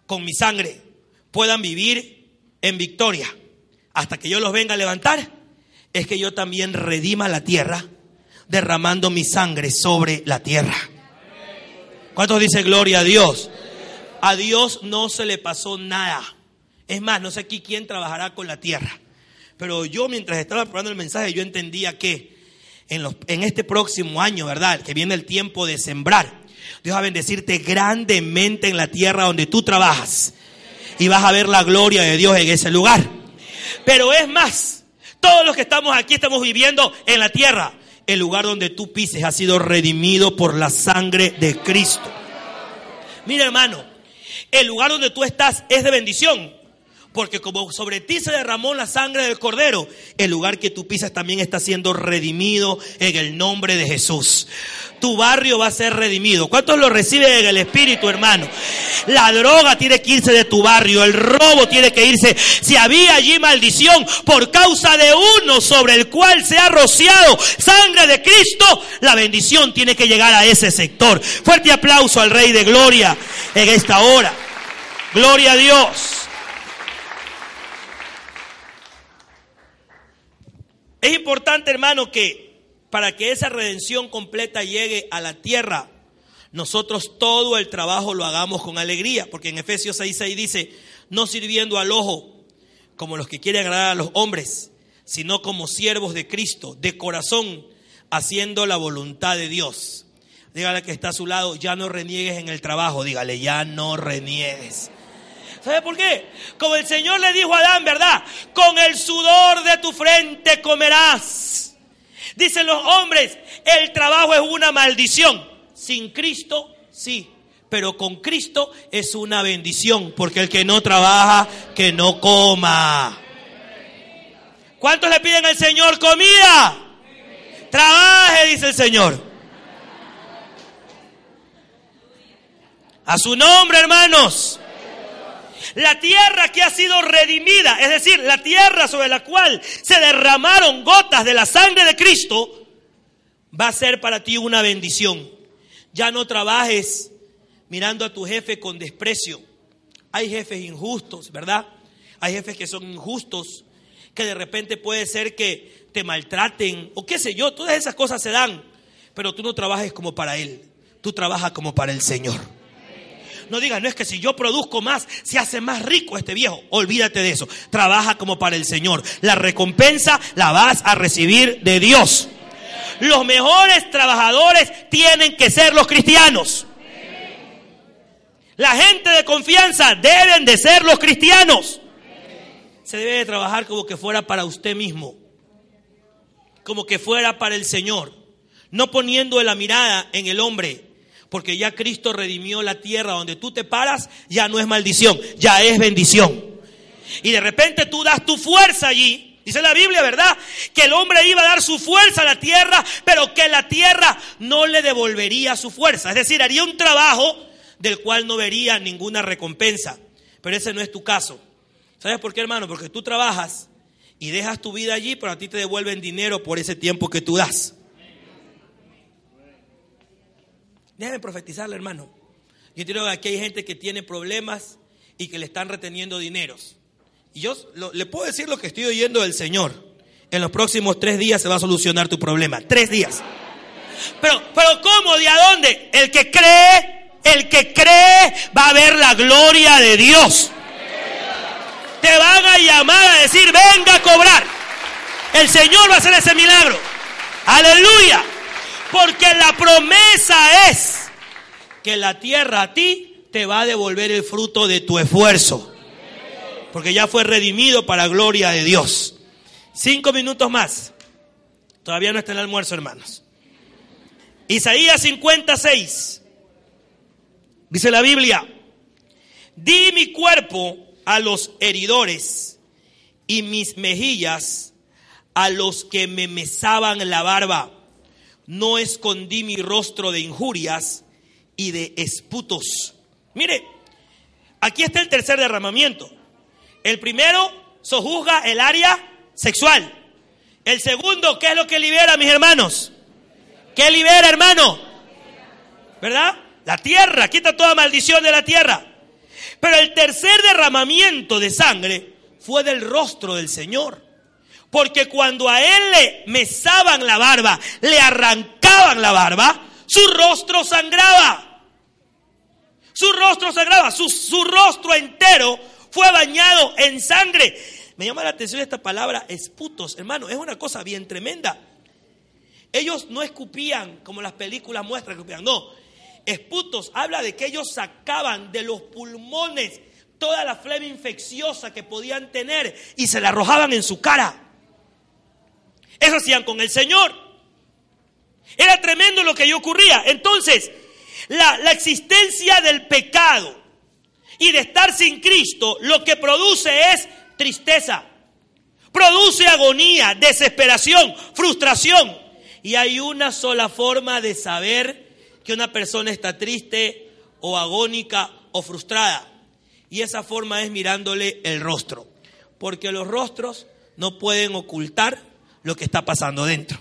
con mi sangre puedan vivir en victoria hasta que yo los venga a levantar, es que yo también redima la tierra derramando mi sangre sobre la tierra. ¿Cuántos dicen gloria a Dios? A Dios no se le pasó nada. Es más, no sé aquí quién trabajará con la tierra. Pero yo mientras estaba probando el mensaje, yo entendía que en, los, en este próximo año, ¿verdad? Que viene el tiempo de sembrar. Dios va a bendecirte grandemente en la tierra donde tú trabajas. Y vas a ver la gloria de Dios en ese lugar. Pero es más, todos los que estamos aquí estamos viviendo en la tierra. El lugar donde tú pises ha sido redimido por la sangre de Cristo. Mira hermano, el lugar donde tú estás es de bendición. Porque como sobre ti se derramó la sangre del cordero, el lugar que tú pisas también está siendo redimido en el nombre de Jesús. Tu barrio va a ser redimido. ¿Cuántos lo reciben en el Espíritu, hermano? La droga tiene que irse de tu barrio, el robo tiene que irse. Si había allí maldición por causa de uno sobre el cual se ha rociado sangre de Cristo, la bendición tiene que llegar a ese sector. Fuerte aplauso al Rey de Gloria en esta hora. Gloria a Dios. Es importante, hermano, que para que esa redención completa llegue a la tierra, nosotros todo el trabajo lo hagamos con alegría, porque en Efesios 6:6 dice, no sirviendo al ojo como los que quieren agradar a los hombres, sino como siervos de Cristo, de corazón, haciendo la voluntad de Dios. Dígale que está a su lado, ya no reniegues en el trabajo, dígale, ya no reniegues. ¿Sabe por qué? Como el Señor le dijo a Adán, ¿verdad? Con el sudor de tu frente comerás. Dicen los hombres, el trabajo es una maldición. Sin Cristo, sí. Pero con Cristo es una bendición. Porque el que no trabaja, que no coma. ¿Cuántos le piden al Señor comida? Trabaje, dice el Señor. A su nombre, hermanos. La tierra que ha sido redimida, es decir, la tierra sobre la cual se derramaron gotas de la sangre de Cristo, va a ser para ti una bendición. Ya no trabajes mirando a tu jefe con desprecio. Hay jefes injustos, ¿verdad? Hay jefes que son injustos, que de repente puede ser que te maltraten o qué sé yo, todas esas cosas se dan, pero tú no trabajes como para él, tú trabajas como para el Señor. No digas, no es que si yo produzco más, se hace más rico este viejo. Olvídate de eso. Trabaja como para el Señor. La recompensa la vas a recibir de Dios. Los mejores trabajadores tienen que ser los cristianos. La gente de confianza deben de ser los cristianos. Se debe de trabajar como que fuera para usted mismo. Como que fuera para el Señor. No poniendo la mirada en el hombre, porque ya Cristo redimió la tierra donde tú te paras, ya no es maldición, ya es bendición. Y de repente tú das tu fuerza allí. Dice la Biblia, ¿verdad? Que el hombre iba a dar su fuerza a la tierra, pero que la tierra no le devolvería su fuerza. Es decir, haría un trabajo del cual no vería ninguna recompensa. Pero ese no es tu caso. ¿Sabes por qué, hermano? Porque tú trabajas y dejas tu vida allí, pero a ti te devuelven dinero por ese tiempo que tú das. Déjeme profetizarle, hermano. Yo creo que aquí hay gente que tiene problemas y que le están reteniendo dineros. Y yo le puedo decir lo que estoy oyendo del Señor. En los próximos tres días se va a solucionar tu problema. Tres días. Pero, pero ¿cómo? ¿De a dónde? El que cree, el que cree va a ver la gloria de Dios. Te van a llamar a decir, venga a cobrar. El Señor va a hacer ese milagro. Aleluya. Porque la promesa es que la tierra a ti te va a devolver el fruto de tu esfuerzo. Porque ya fue redimido para gloria de Dios. Cinco minutos más. Todavía no está el almuerzo, hermanos. Isaías 56. Dice la Biblia, di mi cuerpo a los heridores y mis mejillas a los que me mesaban la barba. No escondí mi rostro de injurias y de esputos. Mire, aquí está el tercer derramamiento. El primero sojuzga el área sexual. El segundo, ¿qué es lo que libera, mis hermanos? ¿Qué libera, hermano? ¿Verdad? La tierra, quita toda maldición de la tierra. Pero el tercer derramamiento de sangre fue del rostro del Señor. Porque cuando a él le mesaban la barba, le arrancaban la barba, su rostro sangraba. Su rostro sangraba, su, su rostro entero fue bañado en sangre. Me llama la atención esta palabra, esputos, hermano, es una cosa bien tremenda. Ellos no escupían como las películas muestran que escupían, no. Esputos habla de que ellos sacaban de los pulmones toda la flema infecciosa que podían tener y se la arrojaban en su cara. Eso hacían con el Señor. Era tremendo lo que ahí ocurría. Entonces, la, la existencia del pecado y de estar sin Cristo lo que produce es tristeza. Produce agonía, desesperación, frustración. Y hay una sola forma de saber que una persona está triste o agónica o frustrada. Y esa forma es mirándole el rostro. Porque los rostros no pueden ocultar lo que está pasando dentro.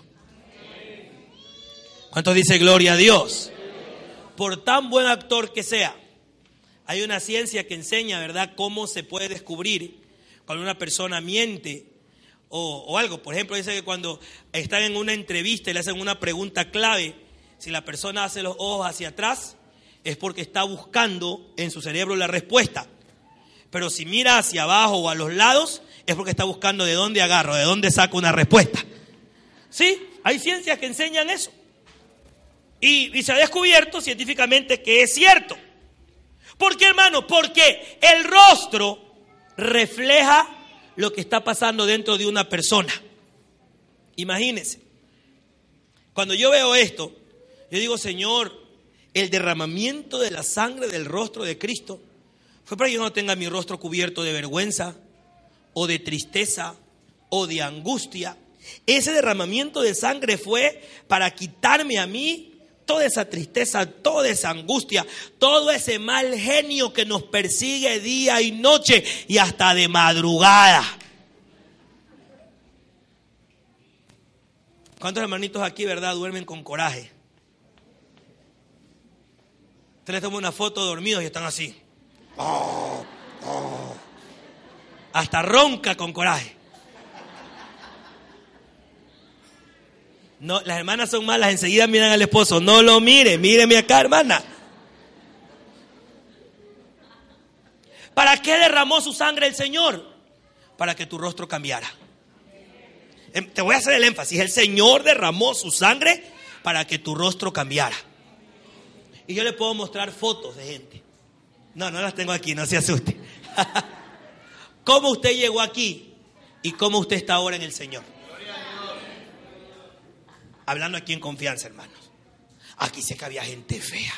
¿Cuántos dice gloria a Dios? Por tan buen actor que sea, hay una ciencia que enseña, ¿verdad?, cómo se puede descubrir cuando una persona miente o, o algo. Por ejemplo, dice que cuando están en una entrevista y le hacen una pregunta clave, si la persona hace los ojos hacia atrás, es porque está buscando en su cerebro la respuesta. Pero si mira hacia abajo o a los lados, es porque está buscando de dónde agarro, de dónde saco una respuesta. ¿Sí? Hay ciencias que enseñan eso. Y, se ha descubierto científicamente que es cierto. ¿Por qué, hermano? Porque el rostro refleja lo que está pasando dentro de una persona. Imagínense. Cuando yo veo esto, yo digo, Señor, el derramamiento de la sangre del rostro de Cristo fue para que yo no tenga mi rostro cubierto de vergüenza o de tristeza o de angustia. Ese derramamiento de sangre fue para quitarme a mí toda esa tristeza, toda esa angustia, todo ese mal genio que nos persigue día y noche y hasta de madrugada. ¿Cuántos hermanitos aquí, verdad, duermen con coraje? Usted les toma una foto dormidos y están así. Oh, oh. Hasta ronca con coraje. No, las hermanas son malas, enseguida miran al esposo. No lo mire, míreme acá, hermana. ¿Para qué derramó su sangre el Señor? Para que tu rostro cambiara. Em, Te voy a hacer el énfasis. El Señor derramó su sangre para que tu rostro cambiara. Y yo le puedo mostrar fotos de gente. No, no las tengo aquí, no se asuste. *laughs* ¿Cómo usted llegó aquí y cómo usted está ahora en el Señor? Hablando aquí en confianza, hermanos. Aquí sé que había gente fea.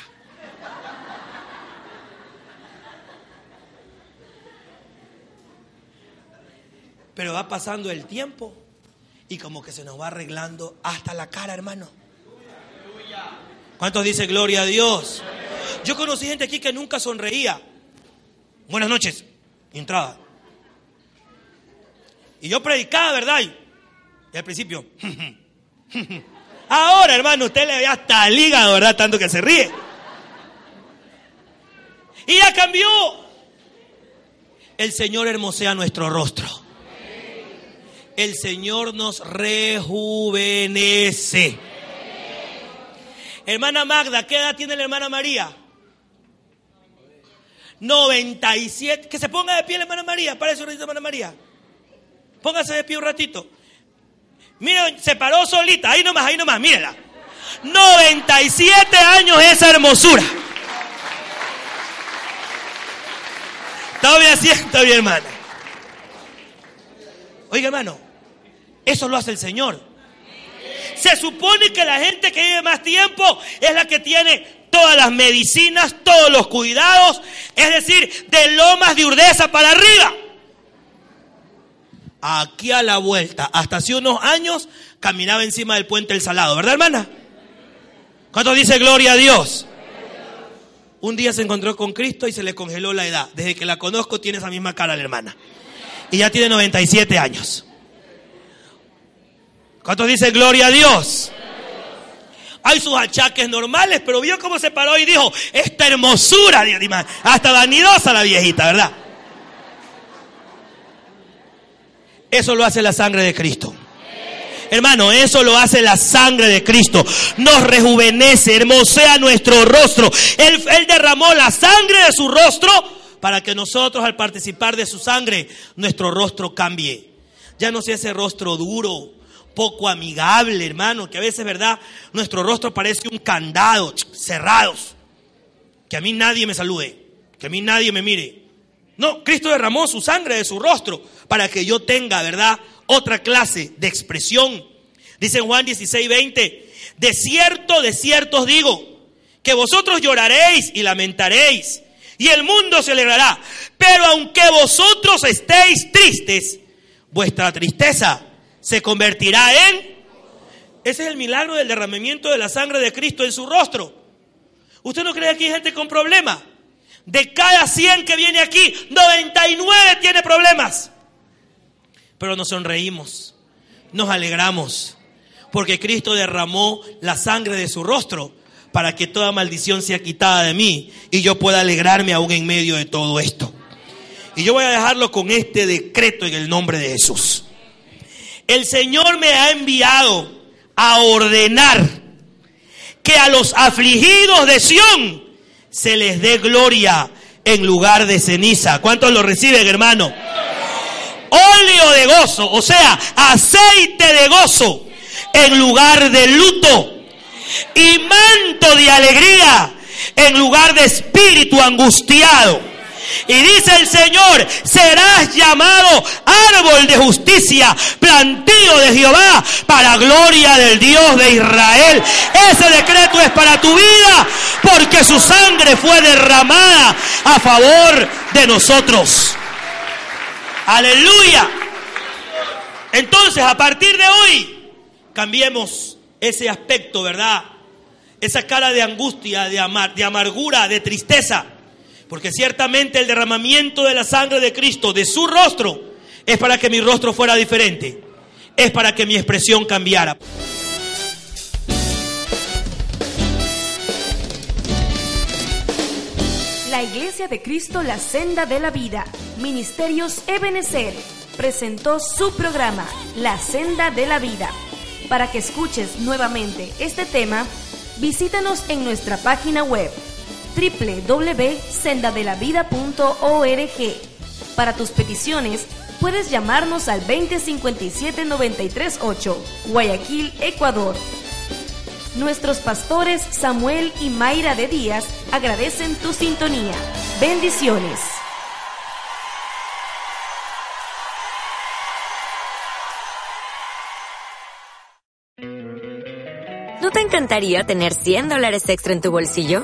Pero va pasando el tiempo y como que se nos va arreglando hasta la cara, hermano. ¿Cuántos dicen gloria a Dios? Yo conocí gente aquí que nunca sonreía. Buenas noches. Y entraba. Y yo predicaba, ¿verdad? Y, al principio. *laughs* Ahora, hermano, usted le ve hasta el hígado, ¿verdad? Tanto que se ríe. Y ya cambió. El Señor hermosea nuestro rostro. El Señor nos rejuvenece. Hermana Magda, ¿qué edad tiene la hermana María? 97. Que se ponga de pie la hermana María. Un ratito, hermana María. Póngase de pie un ratito. Miren, se paró solita. Ahí nomás, ahí nomás, mírela. 97 años esa hermosura. Todavía siento, mi hermana. Oiga, hermano, eso lo hace el Señor. Se supone que la gente que vive más tiempo es la que tiene todas las medicinas, todos los cuidados, es decir, de lomas de urdeza para arriba. Aquí a la vuelta, hasta hace unos años, caminaba encima del puente El Salado, ¿verdad, hermana? ¿Cuánto dice gloria a Dios? Un día se encontró con Cristo y se le congeló la edad. Desde que la conozco tiene esa misma cara la hermana. Y ya tiene 97 años. ¿Cuántos dicen gloria a Dios? Hay sus achaques normales, pero vio cómo se paró y dijo, esta hermosura, hasta vanidosa la viejita, ¿verdad? Eso lo hace la sangre de Cristo. Hermano, eso lo hace la sangre de Cristo. Nos rejuvenece, hermosea nuestro rostro. Él, derramó la sangre de su rostro para que nosotros al participar de su sangre, nuestro rostro cambie. Ya no sea ese rostro duro, poco amigable, hermano, que a veces, ¿verdad? Nuestro rostro parece un candado, cerrados. Que a mí nadie me salude, que a mí nadie me mire. No, Cristo derramó su sangre de su rostro para que yo tenga, ¿verdad? Otra clase de expresión. Dice Juan 16, 20, de cierto, de cierto os digo, que vosotros lloraréis y lamentaréis, y el mundo se alegrará. Pero aunque vosotros estéis tristes, vuestra tristeza se convertirá en... Ese es el milagro del derramamiento de la sangre de Cristo en su rostro. ¿Usted no cree que hay gente con problemas? De cada 100 que viene aquí, 99 tiene problemas. Pero nos sonreímos, nos alegramos, porque Cristo derramó la sangre de su rostro para que toda maldición sea quitada de mí y yo pueda alegrarme aún en medio de todo esto. Y yo voy a dejarlo con este decreto en el nombre de Jesús. El Señor me ha enviado a ordenar que a los afligidos de Sión se les dé gloria en lugar de ceniza. ¿Cuántos lo reciben, hermano? Óleo de gozo, o sea, aceite de gozo en lugar de luto y manto de alegría en lugar de espíritu angustiado. Y dice el Señor, serás llamado árbol de justicia, plantío de Jehová, para gloria del Dios de Israel. Ese decreto es para tu vida, porque su sangre fue derramada a favor de nosotros. Aleluya. Entonces, a partir de hoy, cambiemos ese aspecto, ¿verdad? Esa cara de angustia, de, amar, de amargura, de tristeza. Porque ciertamente el derramamiento de la sangre de Cristo, de su rostro, es para que mi rostro fuera diferente. Es para que mi expresión cambiara. La Iglesia de Cristo, la senda de la vida, Ministerios Ebenezer, presentó su programa, La senda de la vida. Para que escuches nuevamente este tema, visítanos en nuestra página web www.sendadelavida.org. Para tus peticiones, puedes llamarnos al 2057-938, Guayaquil, Ecuador. Nuestros pastores Samuel y Mayra de Díaz agradecen tu sintonía. Bendiciones. ¿No te encantaría tener 100 dólares extra en tu bolsillo?